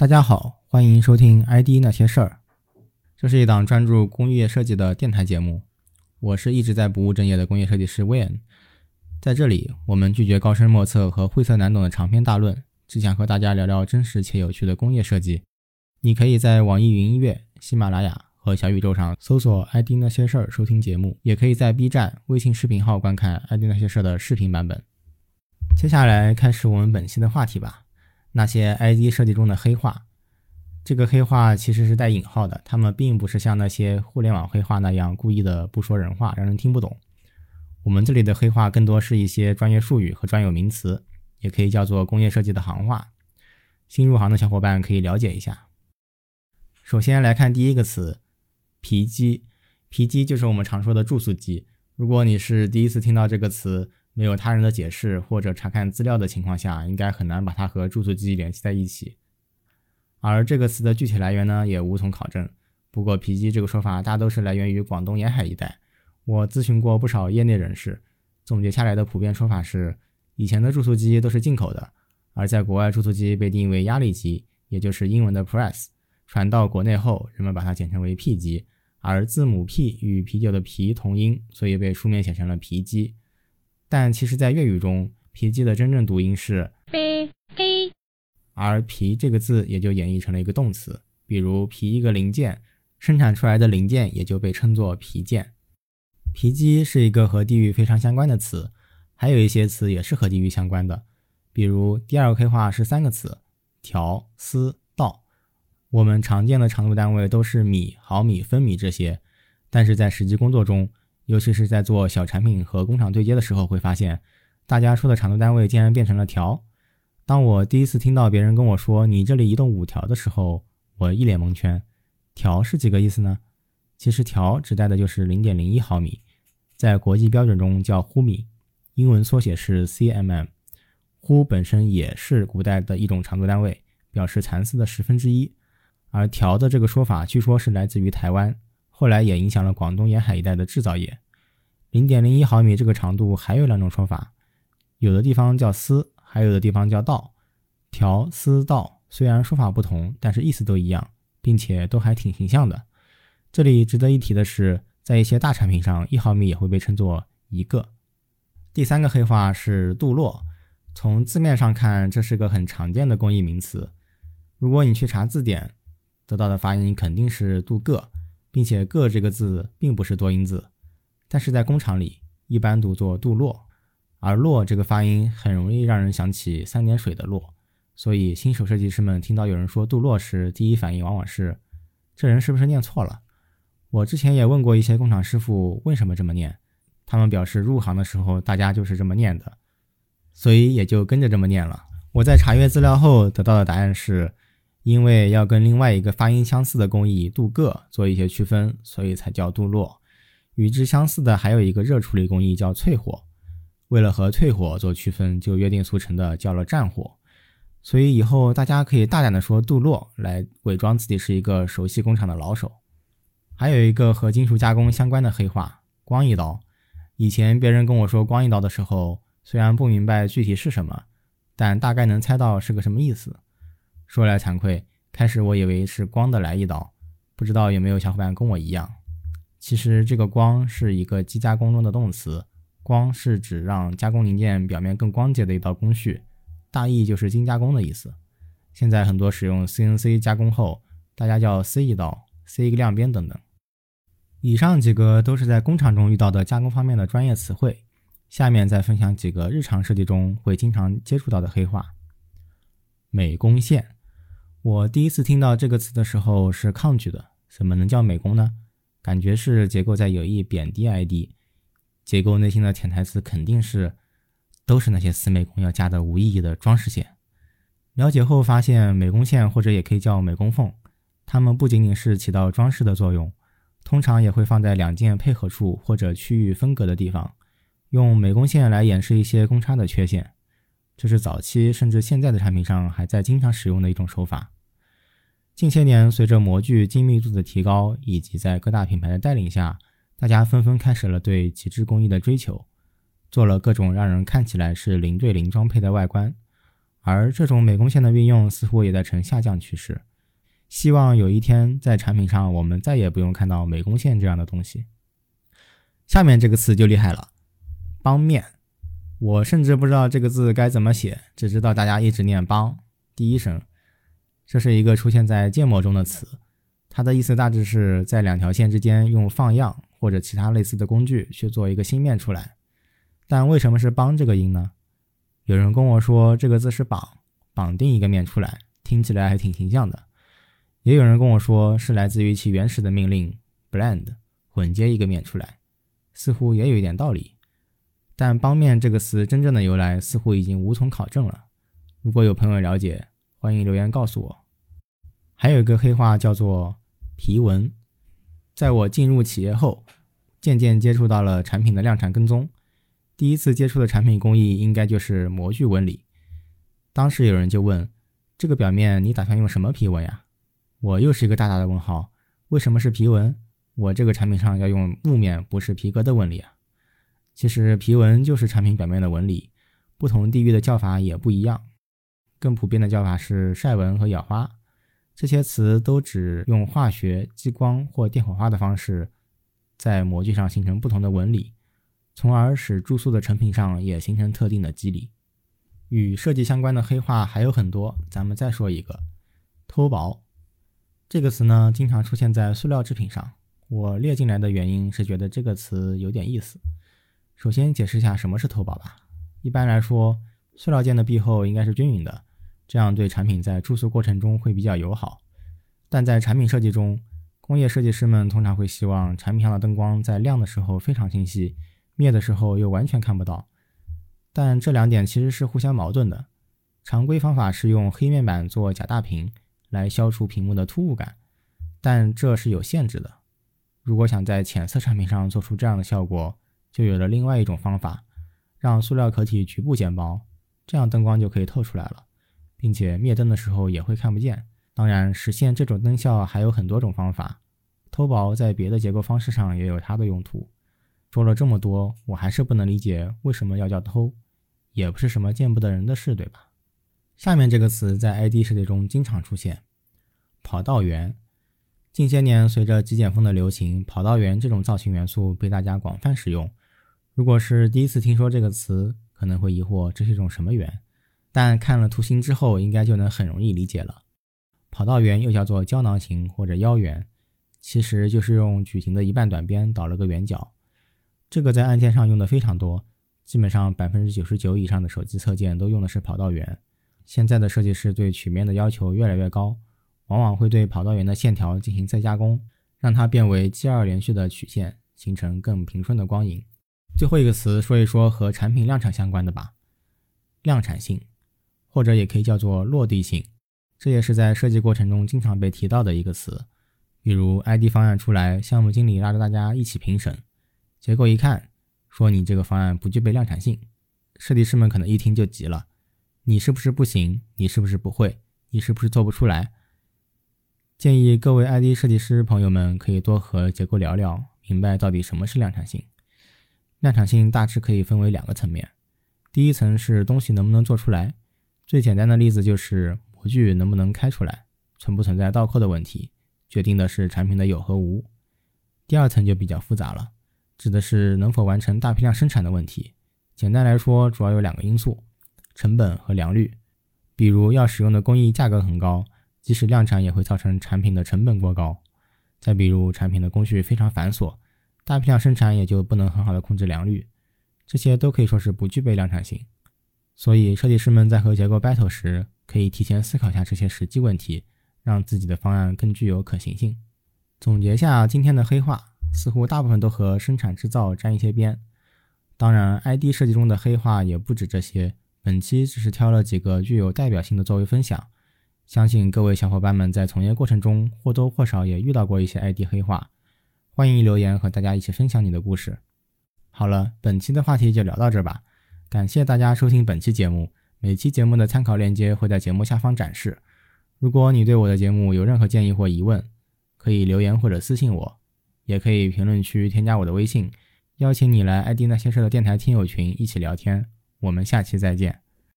大家好，欢迎收听 ID 那些事儿。这是一档专注工业设计的电台节目。我是一直在不务正业的工业设计师 Wayne。在这里，我们拒绝高深莫测和晦涩难懂的长篇大论，只想和大家聊聊真实且有趣的工业设计。你可以在网易云音乐、喜马拉雅和小宇宙上搜索 ID 那些事儿收听节目，也可以在 B 站微信视频号观看 ID 那些事儿的视频版本。接下来开始我们本期的话题吧。那些 ID 设计中的黑话，这个黑话其实是带引号的，他们并不是像那些互联网黑话那样故意的不说人话，让人听不懂。我们这里的黑话更多是一些专业术语和专有名词，也可以叫做工业设计的行话。新入行的小伙伴可以了解一下。首先来看第一个词，皮机。皮机就是我们常说的注塑机。如果你是第一次听到这个词，没有他人的解释或者查看资料的情况下，应该很难把它和注塑机联系在一起。而这个词的具体来源呢，也无从考证。不过，皮机这个说法大都是来源于广东沿海一带。我咨询过不少业内人士，总结下来的普遍说法是，以前的注塑机都是进口的，而在国外注塑机被定义为压力机，也就是英文的 press，传到国内后，人们把它简称为 P 机，而字母 P 与啤酒的啤同音，所以被书面写成了皮机。但其实，在粤语中，皮机的真正读音是 b a，而皮这个字也就演绎成了一个动词，比如皮一个零件，生产出来的零件也就被称作皮件。皮机是一个和地域非常相关的词，还有一些词也是和地域相关的，比如第二个黑话是三个词：条、丝、道。我们常见的长度单位都是米、毫米、分米这些，但是在实际工作中，尤其是在做小产品和工厂对接的时候，会发现大家说的长度单位竟然变成了条。当我第一次听到别人跟我说“你这里移动五条”的时候，我一脸蒙圈。条是几个意思呢？其实条指代的就是零点零一毫米，在国际标准中叫呼米，英文缩写是 cmm。呼本身也是古代的一种长度单位，表示蚕丝的十分之一。而条的这个说法，据说是来自于台湾。后来也影响了广东沿海一带的制造业。零点零一毫米这个长度还有两种说法，有的地方叫丝，还有的地方叫道。条、丝、道虽然说法不同，但是意思都一样，并且都还挺形象的。这里值得一提的是，在一些大产品上，一毫米也会被称作一个。第三个黑话是镀铬，从字面上看，这是个很常见的工艺名词。如果你去查字典，得到的发音肯定是镀铬。并且“铬”这个字并不是多音字，但是在工厂里一般读作“镀铬”，而“铬”这个发音很容易让人想起三点水的“铬”，所以新手设计师们听到有人说“镀铬”时，第一反应往往是这人是不是念错了？我之前也问过一些工厂师傅为什么这么念，他们表示入行的时候大家就是这么念的，所以也就跟着这么念了。我在查阅资料后得到的答案是。因为要跟另外一个发音相似的工艺镀铬做一些区分，所以才叫镀铬。与之相似的还有一个热处理工艺叫淬火，为了和淬火做区分，就约定俗成的叫了战火。所以以后大家可以大胆的说镀铬，来伪装自己是一个熟悉工厂的老手。还有一个和金属加工相关的黑话，光一刀。以前别人跟我说光一刀的时候，虽然不明白具体是什么，但大概能猜到是个什么意思。说来惭愧，开始我以为是光的来一刀，不知道有没有小伙伴跟我一样。其实这个光是一个机加工中的动词，光是指让加工零件表面更光洁的一道工序，大意就是精加工的意思。现在很多使用 CNC 加工后，大家叫 C 一道、C 一个亮边等等。以上几个都是在工厂中遇到的加工方面的专业词汇，下面再分享几个日常设计中会经常接触到的黑话：美工线。我第一次听到这个词的时候是抗拒的，怎么能叫美工呢？感觉是结构在有意贬低 ID，结构内心的潜台词肯定是都是那些死美工要加的无意义的装饰线。了解后发现，美工线或者也可以叫美工缝，它们不仅仅是起到装饰的作用，通常也会放在两件配合处或者区域分隔的地方，用美工线来掩饰一些公差的缺陷。这是早期甚至现在的产品上还在经常使用的一种手法。近些年，随着模具精密度的提高，以及在各大品牌的带领下，大家纷纷开始了对极致工艺的追求，做了各种让人看起来是零对零装配的外观。而这种美工线的运用似乎也在呈下降趋势。希望有一天在产品上我们再也不用看到美工线这样的东西。下面这个词就厉害了，帮面。我甚至不知道这个字该怎么写，只知道大家一直念帮第一声。这是一个出现在建模中的词，它的意思大致是在两条线之间用放样或者其他类似的工具去做一个新面出来。但为什么是帮这个音呢？有人跟我说这个字是绑，绑定一个面出来，听起来还挺形象的。也有人跟我说是来自于其原始的命令 blend 混接一个面出来，似乎也有一点道理。但帮面这个词真正的由来似乎已经无从考证了。如果有朋友了解，欢迎留言告诉我。还有一个黑话叫做皮纹。在我进入企业后，渐渐接触到了产品的量产跟踪。第一次接触的产品工艺应该就是模具纹理。当时有人就问：“这个表面你打算用什么皮纹呀？”我又是一个大大的问号，为什么是皮纹？我这个产品上要用木面，不是皮革的纹理啊。其实皮纹就是产品表面的纹理，不同地域的叫法也不一样。更普遍的叫法是晒纹和咬花，这些词都指用化学、激光或电火花的方式，在模具上形成不同的纹理，从而使注塑的成品上也形成特定的肌理。与设计相关的黑话还有很多，咱们再说一个：偷薄。这个词呢，经常出现在塑料制品上。我列进来的原因是觉得这个词有点意思。首先解释一下什么是偷薄吧。一般来说，塑料件的壁厚应该是均匀的，这样对产品在注塑过程中会比较友好。但在产品设计中，工业设计师们通常会希望产品上的灯光在亮的时候非常清晰，灭的时候又完全看不到。但这两点其实是互相矛盾的。常规方法是用黑面板做假大屏。来消除屏幕的突兀感，但这是有限制的。如果想在浅色产品上做出这样的效果，就有了另外一种方法，让塑料壳体局部减薄，这样灯光就可以透出来了，并且灭灯的时候也会看不见。当然，实现这种灯效还有很多种方法，偷宝在别的结构方式上也有它的用途。说了这么多，我还是不能理解为什么要叫偷，也不是什么见不得人的事，对吧？下面这个词在 ID 世界中经常出现，跑道员。近些年，随着极简风的流行，跑道员这种造型元素被大家广泛使用。如果是第一次听说这个词，可能会疑惑这是一种什么圆，但看了图形之后，应该就能很容易理解了。跑道圆又叫做胶囊形或者腰圆，其实就是用矩形的一半短边倒了个圆角。这个在按键上用的非常多，基本上百分之九十九以上的手机侧键都用的是跑道圆。现在的设计师对曲面的要求越来越高，往往会对跑道圆的线条进行再加工，让它变为接二连续的曲线，形成更平顺的光影。最后一个词说一说和产品量产相关的吧，量产性，或者也可以叫做落地性，这也是在设计过程中经常被提到的一个词。比如 ID 方案出来，项目经理拉着大家一起评审，结果一看，说你这个方案不具备量产性，设计师们可能一听就急了。你是不是不行？你是不是不会？你是不是做不出来？建议各位 ID 设计师朋友们可以多和结构聊聊，明白到底什么是量产性。量产性大致可以分为两个层面，第一层是东西能不能做出来，最简单的例子就是模具能不能开出来，存不存在倒扣的问题，决定的是产品的有和无。第二层就比较复杂了，指的是能否完成大批量生产的问题。简单来说，主要有两个因素。成本和良率，比如要使用的工艺价格很高，即使量产也会造成产品的成本过高。再比如产品的工序非常繁琐，大批量生产也就不能很好的控制良率，这些都可以说是不具备量产性。所以设计师们在和结构 battle 时，可以提前思考下这些实际问题，让自己的方案更具有可行性。总结下今天的黑话，似乎大部分都和生产制造沾一些边。当然，ID 设计中的黑话也不止这些。本期只是挑了几个具有代表性的作为分享，相信各位小伙伴们在从业过程中或多或少也遇到过一些 ID 黑话，欢迎留言和大家一起分享你的故事。好了，本期的话题就聊到这儿吧，感谢大家收听本期节目，每期节目的参考链接会在节目下方展示。如果你对我的节目有任何建议或疑问，可以留言或者私信我，也可以评论区添加我的微信，邀请你来 ID 那些事的电台听友群一起聊天。我们下期再见。